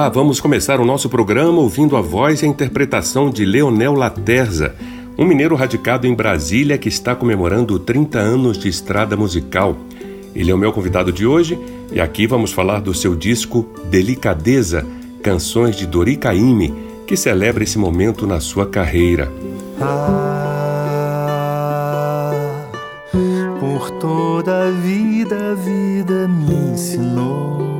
Olá, vamos começar o nosso programa ouvindo a voz e a interpretação de Leonel Laterza, um mineiro radicado em Brasília que está comemorando 30 anos de estrada musical. Ele é o meu convidado de hoje e aqui vamos falar do seu disco Delicadeza, Canções de Dori Caymmi, que celebra esse momento na sua carreira. Ah, por toda a vida, a vida me ensinou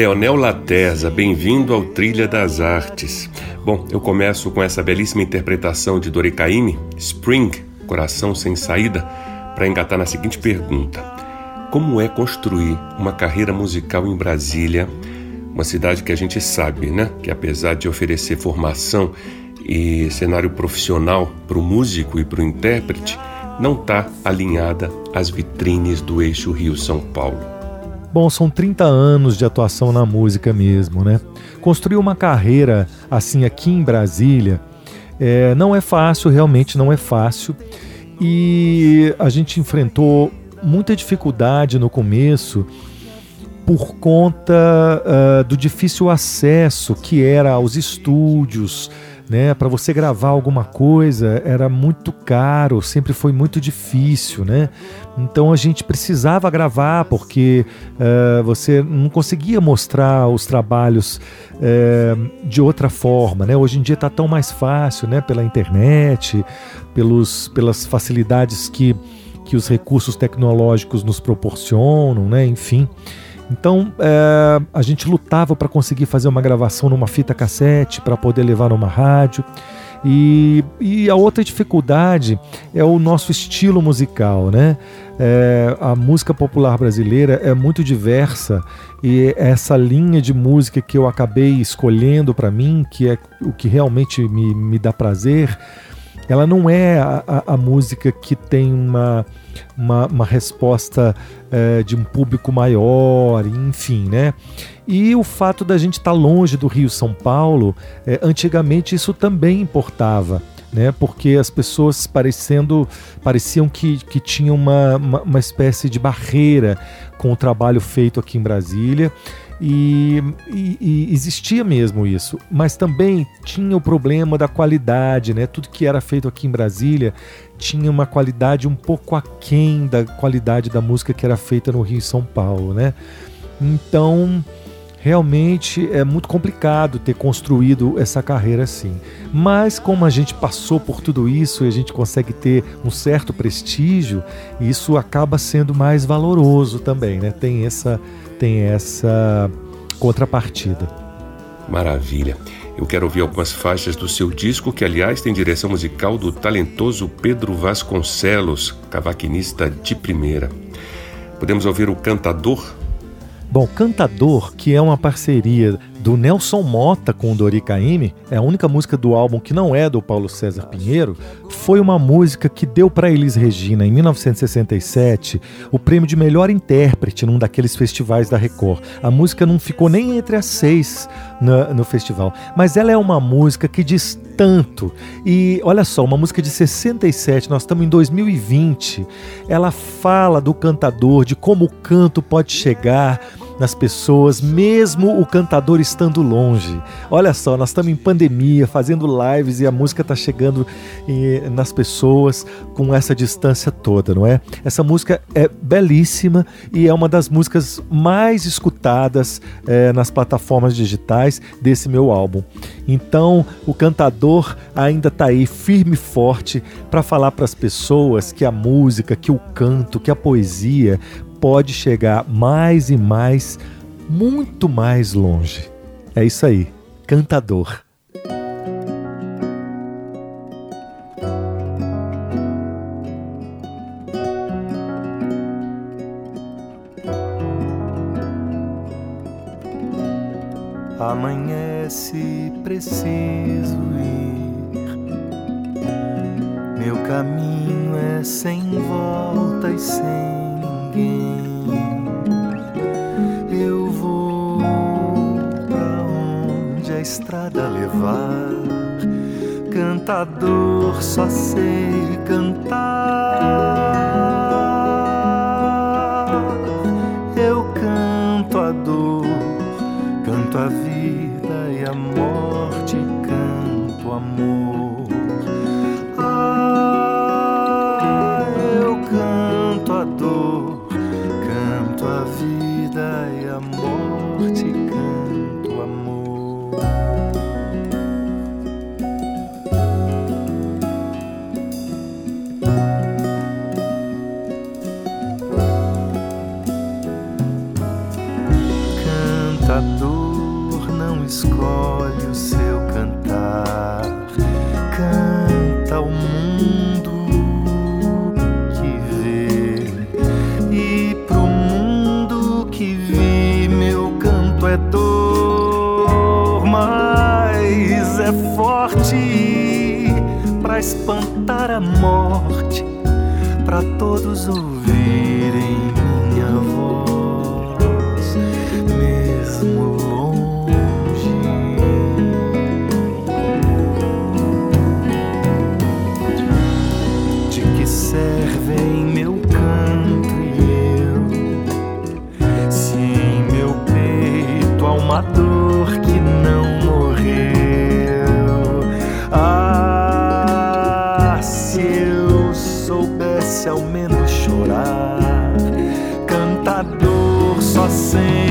Leonel Laterza, bem-vindo ao Trilha das Artes. Bom, eu começo com essa belíssima interpretação de Dori Caymmi, Spring, Coração Sem Saída, para engatar na seguinte pergunta como é construir uma carreira musical em Brasília, uma cidade que a gente sabe, né, que apesar de oferecer formação e cenário profissional para o músico e para o intérprete, não está alinhada às vitrines do eixo Rio-São Paulo. Bom, são 30 anos de atuação na música mesmo, né? Construir uma carreira assim aqui em Brasília é, não é fácil, realmente não é fácil. E a gente enfrentou muita dificuldade no começo por conta uh, do difícil acesso que era aos estúdios, né? Para você gravar alguma coisa era muito caro, sempre foi muito difícil, né? Então a gente precisava gravar porque uh, você não conseguia mostrar os trabalhos uh, de outra forma, né? Hoje em dia está tão mais fácil, né? Pela internet, pelos, pelas facilidades que que os recursos tecnológicos nos proporcionam, né? Enfim. Então é, a gente lutava para conseguir fazer uma gravação numa fita cassete para poder levar numa rádio. E, e, a outra dificuldade é o nosso estilo musical, né? É, a música popular brasileira é muito diversa e essa linha de música que eu acabei escolhendo para mim, que é o que realmente me, me dá prazer, ela não é a, a, a música que tem uma, uma, uma resposta é, de um público maior, enfim, né? E o fato da gente estar tá longe do Rio São Paulo, é, antigamente isso também importava. Né, porque as pessoas parecendo, pareciam que, que tinham uma, uma, uma espécie de barreira com o trabalho feito aqui em Brasília e, e, existia mesmo isso, mas também tinha o problema da qualidade, né? Tudo que era feito aqui em Brasília tinha uma qualidade um pouco aquém da qualidade da música que era feita no Rio e São Paulo, né? Então, realmente é muito complicado ter construído essa carreira assim. Mas como a gente passou por tudo isso e a gente consegue ter um certo prestígio, isso acaba sendo mais valoroso também, né? Tem essa tem essa contrapartida. Maravilha. Eu quero ouvir algumas faixas do seu disco, que aliás tem direção musical do talentoso Pedro Vasconcelos, cavaquinista de primeira. Podemos ouvir o Cantador Bom, Cantador, que é uma parceria do Nelson Mota com o Dori Caymmi, é a única música do álbum que não é do Paulo César Pinheiro, foi uma música que deu para Elis Regina, em 1967, o prêmio de melhor intérprete num daqueles festivais da Record. A música não ficou nem entre as seis no, no festival, mas ela é uma música que diz tanto. E olha só, uma música de 67, nós estamos em 2020, ela fala do cantador, de como o canto pode chegar nas pessoas, mesmo o cantador estando longe. Olha só, nós estamos em pandemia, fazendo lives e a música está chegando eh, nas pessoas com essa distância toda, não é? Essa música é belíssima e é uma das músicas mais escutadas eh, nas plataformas digitais desse meu álbum. Então, o cantador ainda está aí firme e forte para falar para as pessoas que a música, que o canto, que a poesia pode chegar mais e mais, muito mais longe. É isso aí, cantador. Amanhece, preciso ir. Meu caminho é sem volta e sem ninguém. Eu vou pra onde a estrada levar. Cantador, só sei cantar. Sei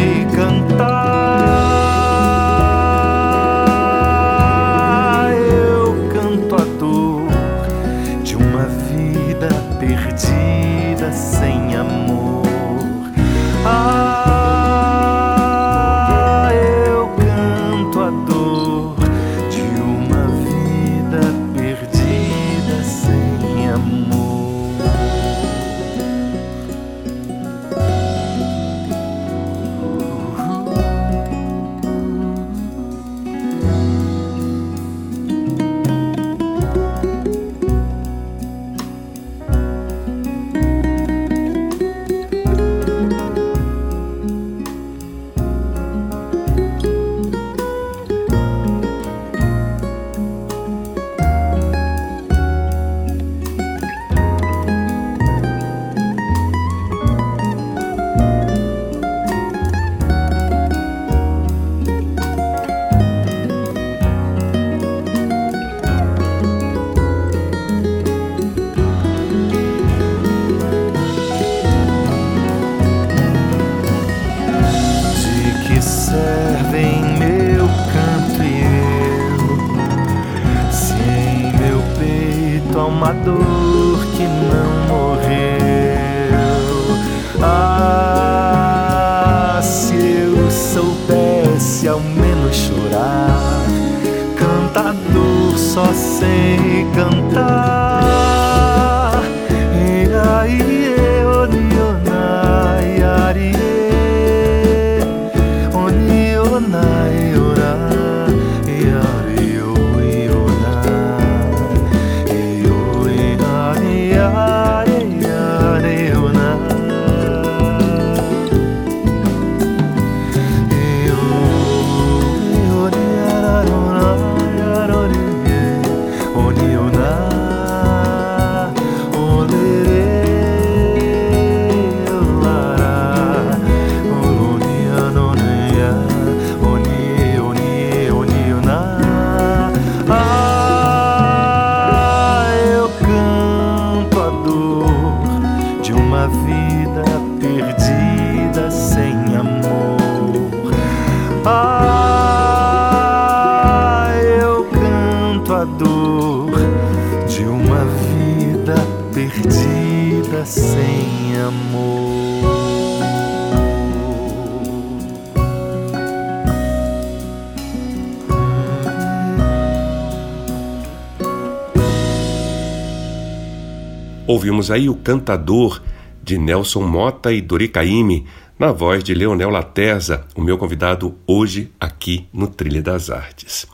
Ouvimos aí o cantador de Nelson Mota e Dori Caymmi, na voz de Leonel Laterza, o meu convidado hoje aqui no Trilha das Artes.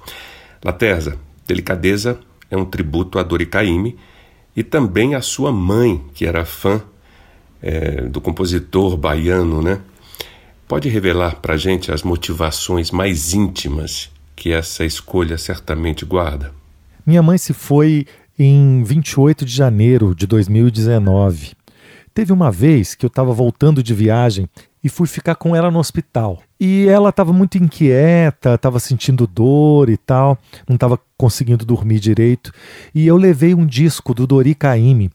Laterza, Delicadeza é um tributo a Dori Caymmi e também a sua mãe, que era fã é, do compositor baiano, né? Pode revelar para gente as motivações mais íntimas que essa escolha certamente guarda? Minha mãe se foi em 28 de janeiro de 2019. Teve uma vez que eu estava voltando de viagem e fui ficar com ela no hospital. E ela estava muito inquieta, estava sentindo dor e tal, não estava conseguindo dormir direito. E eu levei um disco do Dori Caymmi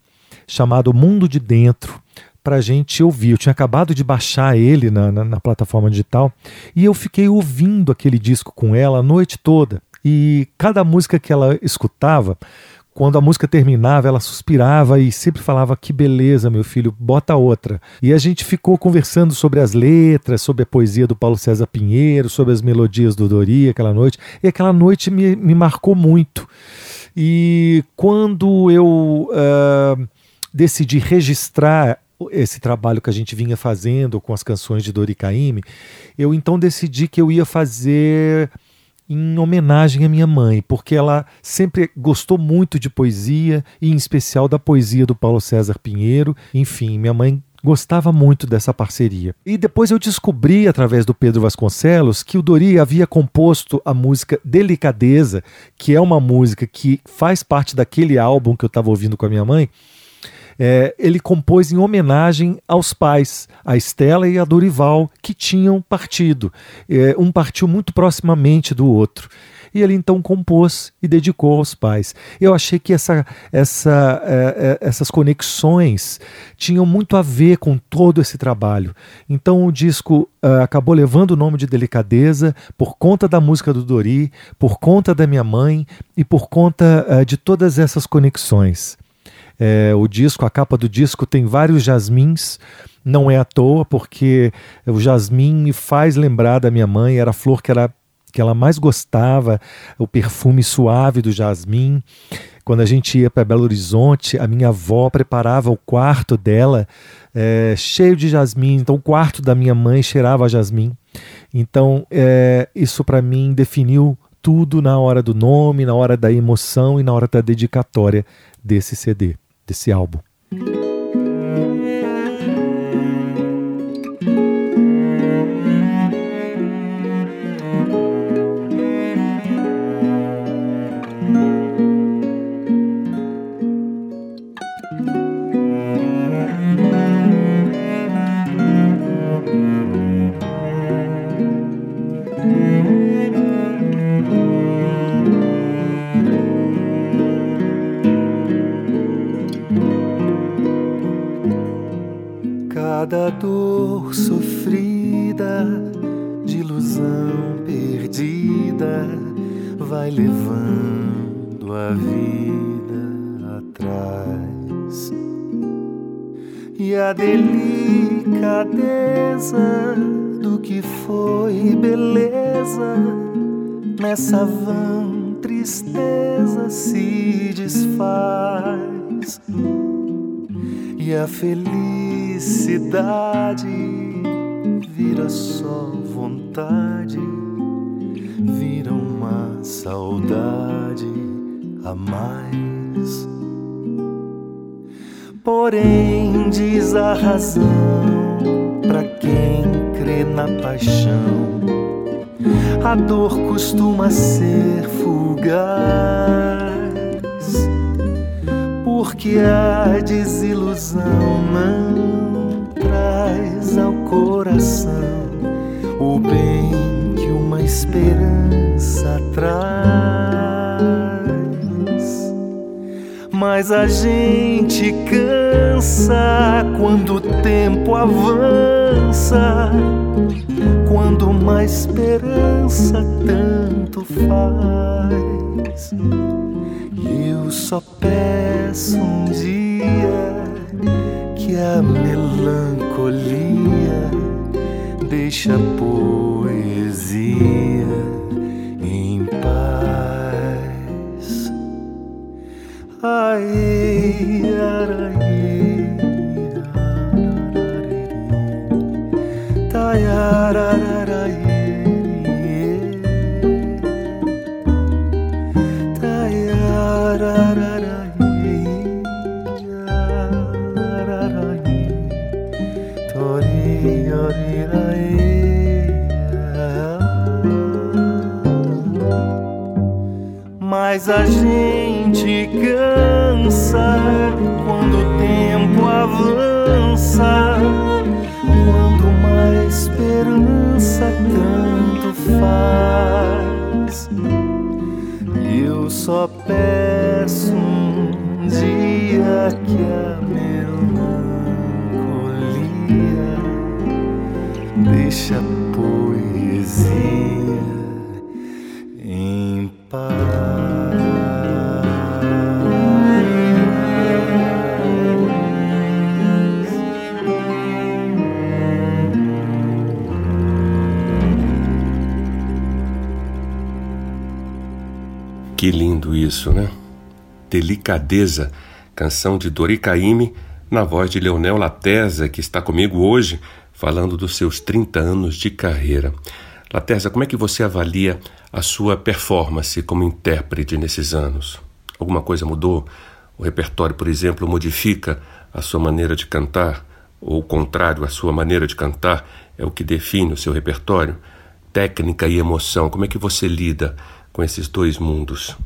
chamado Mundo de Dentro para gente ouvir. Eu tinha acabado de baixar ele na, na, na plataforma digital e eu fiquei ouvindo aquele disco com ela a noite toda. E cada música que ela escutava quando a música terminava, ela suspirava e sempre falava: Que beleza, meu filho, bota outra. E a gente ficou conversando sobre as letras, sobre a poesia do Paulo César Pinheiro, sobre as melodias do Dori aquela noite. E aquela noite me, me marcou muito. E quando eu uh, decidi registrar esse trabalho que a gente vinha fazendo com as canções de Dori Caymmi, eu então decidi que eu ia fazer em homenagem à minha mãe, porque ela sempre gostou muito de poesia e em especial da poesia do Paulo César Pinheiro. Enfim, minha mãe gostava muito dessa parceria. E depois eu descobri, através do Pedro Vasconcelos, que o Dori havia composto a música Delicadeza, que é uma música que faz parte daquele álbum que eu estava ouvindo com a minha mãe é, ele compôs em homenagem aos pais, a Estela e a Dorival, que tinham partido. É, um partiu muito proximamente do outro e ele então compôs e dedicou aos pais. Eu achei que essa, essa, é, é, essas conexões tinham muito a ver com todo esse trabalho. Então o disco uh, acabou levando o nome de Delicadeza por conta da música do Dori, por conta da minha mãe e por conta uh, de todas essas conexões. É, o disco, a capa do disco tem vários jasmins, não é à toa, porque o jasmim me faz lembrar da minha mãe, era a flor que ela, que ela mais gostava, o perfume suave do jasmim. Quando a gente ia para Belo Horizonte, a minha avó preparava o quarto dela é, cheio de jasmim, então o quarto da minha mãe cheirava a jasmim. Então, é, isso para mim definiu tudo na hora do nome, na hora da emoção e na hora da dedicatória desse CD desse álbum. Cada dor sofrida, de ilusão perdida, vai levando a vida atrás. E a delicadeza do que foi beleza, nessa vã tristeza se desfaz. E a felicidade vira só vontade, vira uma saudade a mais. Porém, diz a razão para quem crê na paixão, a dor costuma ser fugaz, porque a desilusão não traz ao coração o bem que uma esperança traz. Mas a gente cansa quando o tempo avança, quando uma esperança tanto faz. Eu só peço um dia que a melancolia deixa a poesia em paz. Ai, Mas a gente cansa quando o tempo avança, quando uma esperança tanto faz. Eu só peço um dia isso, né? Delicadeza, canção de Dori Caymmi, na voz de Leonel Latesa, que está comigo hoje, falando dos seus 30 anos de carreira. Latesa, como é que você avalia a sua performance como intérprete nesses anos? Alguma coisa mudou? O repertório, por exemplo, modifica a sua maneira de cantar? Ou o contrário, a sua maneira de cantar é o que define o seu repertório? Técnica e emoção, como é que você lida com esses dois mundos?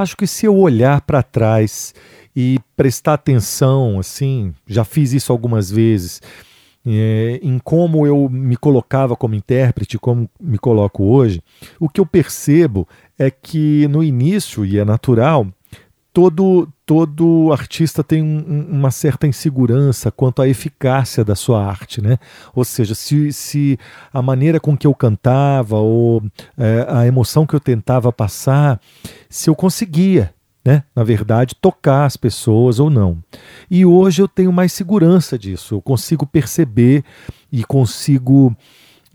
Acho que se eu olhar para trás e prestar atenção, assim, já fiz isso algumas vezes, é, em como eu me colocava como intérprete, como me coloco hoje, o que eu percebo é que no início, e é natural, todo, todo artista tem um, uma certa insegurança quanto à eficácia da sua arte, né? Ou seja, se, se a maneira com que eu cantava ou é, a emoção que eu tentava passar, se eu conseguia, né? Na verdade, tocar as pessoas ou não. E hoje eu tenho mais segurança disso. Eu consigo perceber e consigo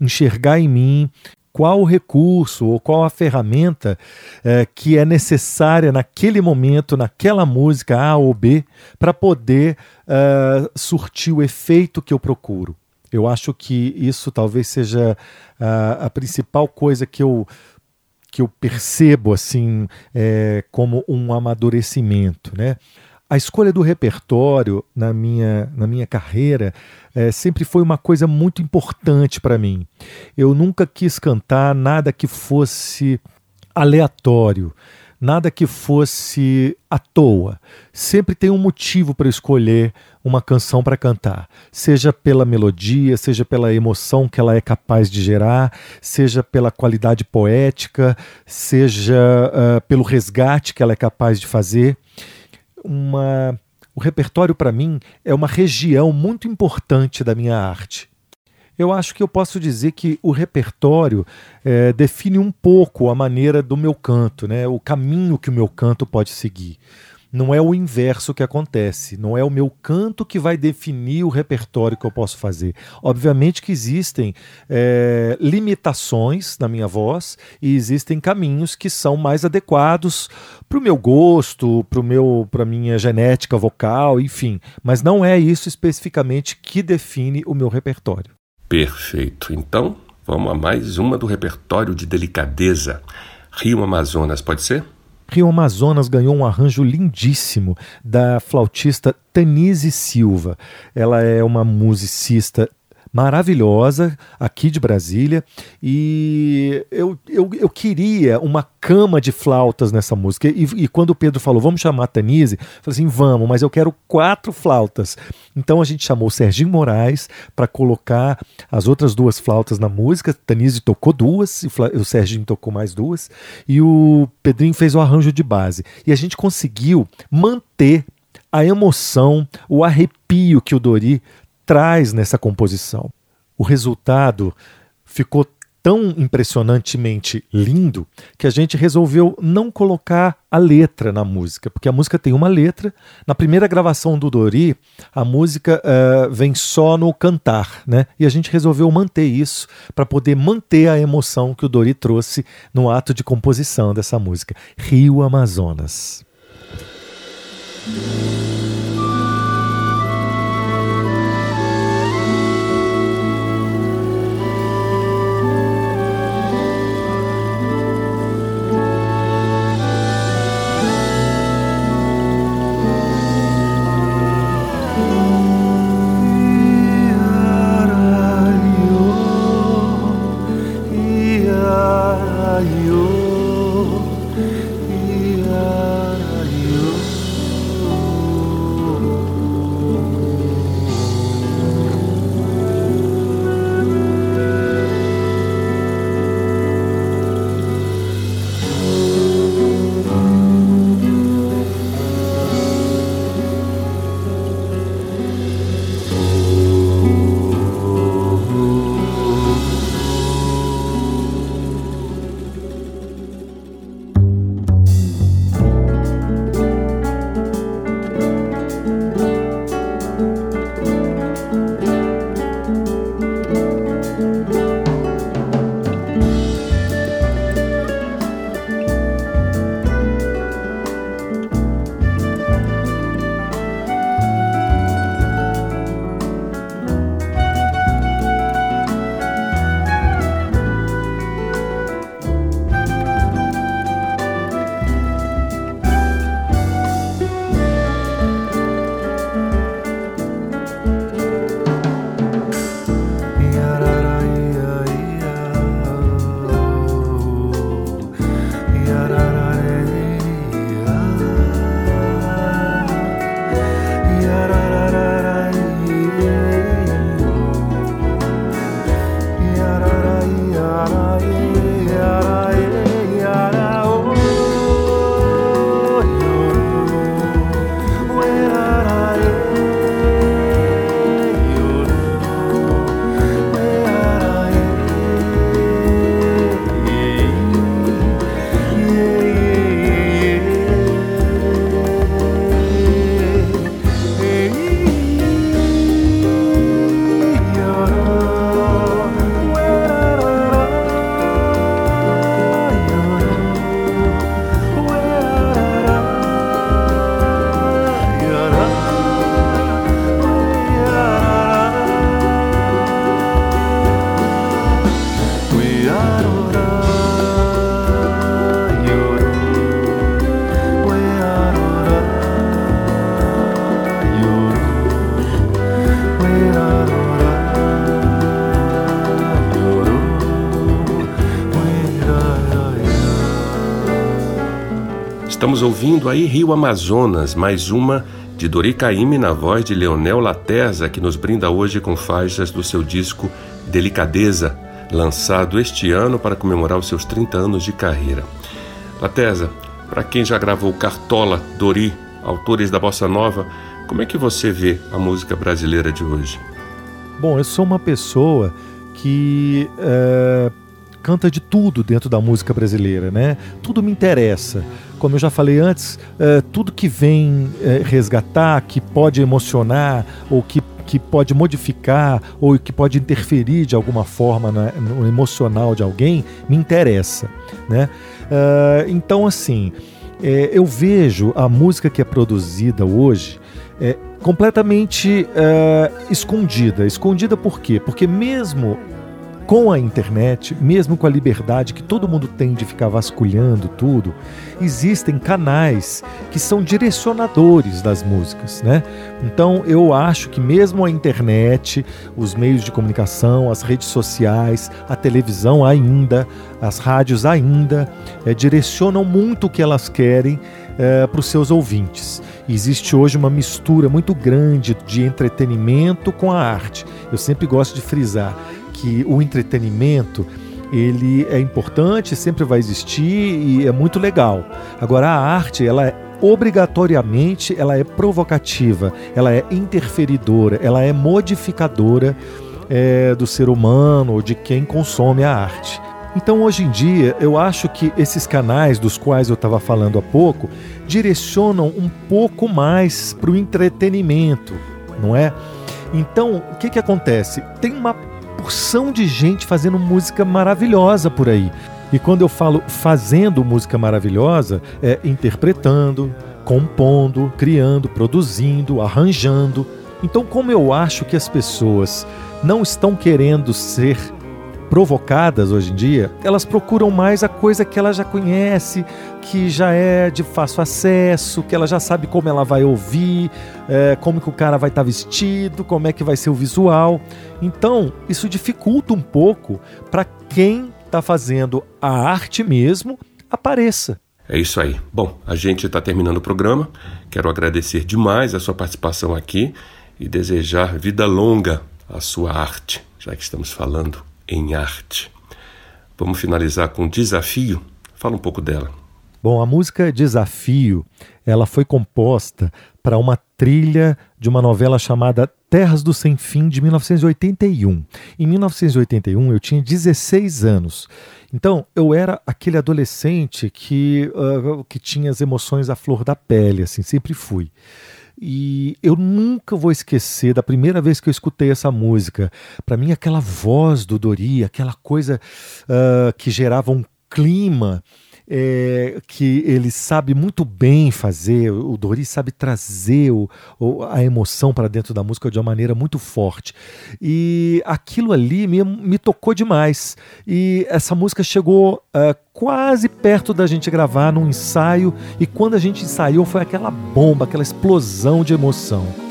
enxergar em mim qual o recurso ou qual a ferramenta é, que é necessária naquele momento, naquela música A ou B, para poder uh, surtir o efeito que eu procuro. Eu acho que isso talvez seja uh, a principal coisa que eu que eu percebo assim é, como um amadurecimento, né? A escolha do repertório na minha, na minha carreira é, sempre foi uma coisa muito importante para mim. Eu nunca quis cantar nada que fosse aleatório, nada que fosse à toa. Sempre tem um motivo para escolher uma canção para cantar, seja pela melodia, seja pela emoção que ela é capaz de gerar, seja pela qualidade poética, seja uh, pelo resgate que ela é capaz de fazer uma. O repertório, para mim, é uma região muito importante da minha arte. Eu acho que eu posso dizer que o repertório é, define um pouco a maneira do meu canto, né? o caminho que o meu canto pode seguir não é o inverso que acontece, não é o meu canto que vai definir o repertório que eu posso fazer. Obviamente que existem é, limitações na minha voz e existem caminhos que são mais adequados para o meu gosto, para a minha genética vocal, enfim. Mas não é isso especificamente que define o meu repertório. Perfeito. Então, vamos a mais uma do repertório de delicadeza. Rio Amazonas, pode ser? Rio Amazonas ganhou um arranjo lindíssimo da flautista Tanise Silva. Ela é uma musicista maravilhosa aqui de Brasília e eu, eu, eu queria uma cama de flautas nessa música. E, e quando o Pedro falou, vamos chamar a Tanise, eu falei assim, vamos, mas eu quero quatro flautas. Então a gente chamou o Serginho Moraes para colocar as outras duas flautas na música. Tanise tocou duas, o Serginho tocou mais duas, e o Pedrinho fez o arranjo de base. E a gente conseguiu manter a emoção, o arrepio que o Dori traz nessa composição. O resultado ficou tão impressionantemente lindo que a gente resolveu não colocar a letra na música, porque a música tem uma letra. Na primeira gravação do Dori, a música uh, vem só no cantar, né? E a gente resolveu manter isso para poder manter a emoção que o Dori trouxe no ato de composição dessa música. Rio Amazonas. Estamos ouvindo aí Rio Amazonas, mais uma de Dori Caymmi na voz de Leonel Laterza, que nos brinda hoje com faixas do seu disco Delicadeza, lançado este ano para comemorar os seus 30 anos de carreira. Laterza, para quem já gravou Cartola, Dori, autores da bossa nova, como é que você vê a música brasileira de hoje? Bom, eu sou uma pessoa que é, canta de tudo dentro da música brasileira, né? Tudo me interessa como eu já falei antes, é, tudo que vem é, resgatar, que pode emocionar ou que, que pode modificar ou que pode interferir de alguma forma no emocional de alguém, me interessa. Né? Uh, então, assim, é, eu vejo a música que é produzida hoje é, completamente escondida. Escondida por quê? Porque mesmo com a internet, mesmo com a liberdade que todo mundo tem de ficar vasculhando tudo, existem canais que são direcionadores das músicas, né? Então eu acho que mesmo a internet, os meios de comunicação, as redes sociais, a televisão ainda, as rádios ainda, é, direcionam muito o que elas querem é, para os seus ouvintes. Existe hoje uma mistura muito grande de entretenimento com a arte. Eu sempre gosto de frisar que o entretenimento ele é importante, sempre vai existir e é muito legal. Agora a arte, ela é obrigatoriamente ela é provocativa, ela é interferidora, ela é modificadora é, do ser humano ou de quem consome a arte. Então, hoje em dia, eu acho que esses canais dos quais eu estava falando há pouco direcionam um pouco mais para o entretenimento, não é? Então, o que, que acontece? Tem uma porção de gente fazendo música maravilhosa por aí. E quando eu falo fazendo música maravilhosa, é interpretando, compondo, criando, produzindo, arranjando. Então, como eu acho que as pessoas não estão querendo ser provocadas hoje em dia, elas procuram mais a coisa que ela já conhece, que já é de fácil acesso, que ela já sabe como ela vai ouvir, é, como que o cara vai estar tá vestido, como é que vai ser o visual. Então, isso dificulta um pouco para quem está fazendo a arte mesmo apareça. É isso aí. Bom, a gente está terminando o programa. Quero agradecer demais a sua participação aqui e desejar vida longa à sua arte, já que estamos falando em arte. Vamos finalizar com Desafio. Fala um pouco dela. Bom, a música Desafio, ela foi composta para uma trilha de uma novela chamada Terras do Sem Fim de 1981. Em 1981 eu tinha 16 anos. Então, eu era aquele adolescente que, uh, que tinha as emoções à flor da pele, assim, sempre fui. E eu nunca vou esquecer da primeira vez que eu escutei essa música. Para mim, aquela voz do Dori, aquela coisa uh, que gerava um clima é, que ele sabe muito bem fazer, o Dori sabe trazer o, a emoção para dentro da música de uma maneira muito forte. E aquilo ali me, me tocou demais. E essa música chegou uh, quase perto da gente gravar num ensaio, e quando a gente ensaiou foi aquela bomba, aquela explosão de emoção.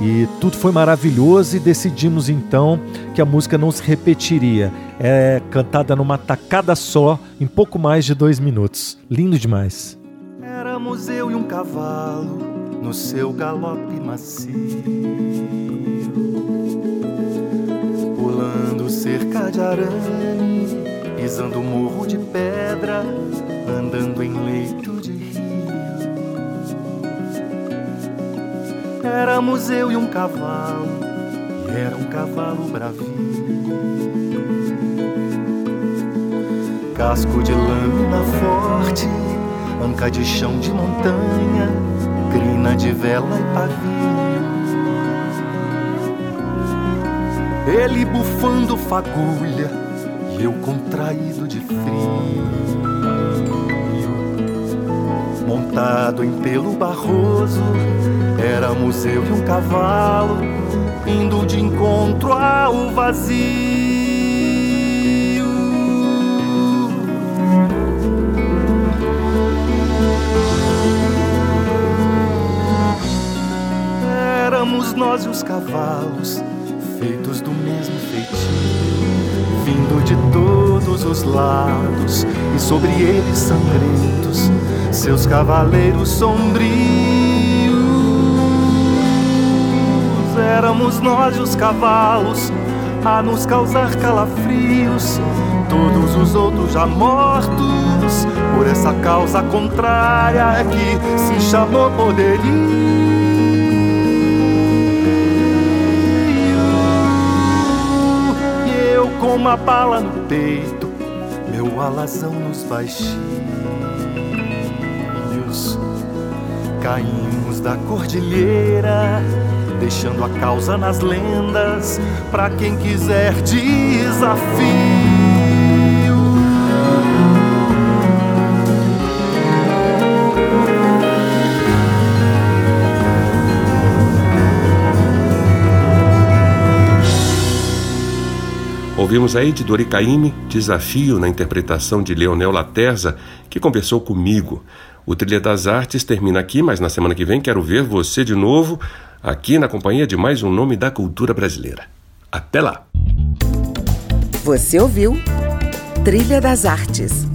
E tudo foi maravilhoso e decidimos então que a música não se repetiria. É cantada numa tacada só, em pouco mais de dois minutos. Lindo demais. Éramos eu e um cavalo no seu galope macio, pulando cerca de arame, pisando morro de pedra, andando em leito Éramos eu e um cavalo, e era um cavalo bravinho. Casco de lâmina forte, anca de chão de montanha, crina de vela e pavio. Ele bufando fagulha e eu contraído de frio. Montado em pelo barroso, éramos eu e um cavalo, indo de encontro ao vazio. Éramos nós e os cavalos, feitos do mesmo feitio, vindo de todos os lados, e sobre eles sangrentos seus cavaleiros sombrios. Éramos nós e os cavalos a nos causar calafrios, todos os outros já mortos. Por essa causa contrária é que se chamou poderio. E eu com uma bala no peito, meu alazão nos baixinhos. Caímos da cordilheira, deixando a causa nas lendas para quem quiser desafio. Ouvimos aí de Dori Caymmi, Desafio na interpretação de Leonel Laterza, que conversou comigo. O Trilha das Artes termina aqui, mas na semana que vem quero ver você de novo aqui na companhia de mais um nome da cultura brasileira. Até lá! Você ouviu Trilha das Artes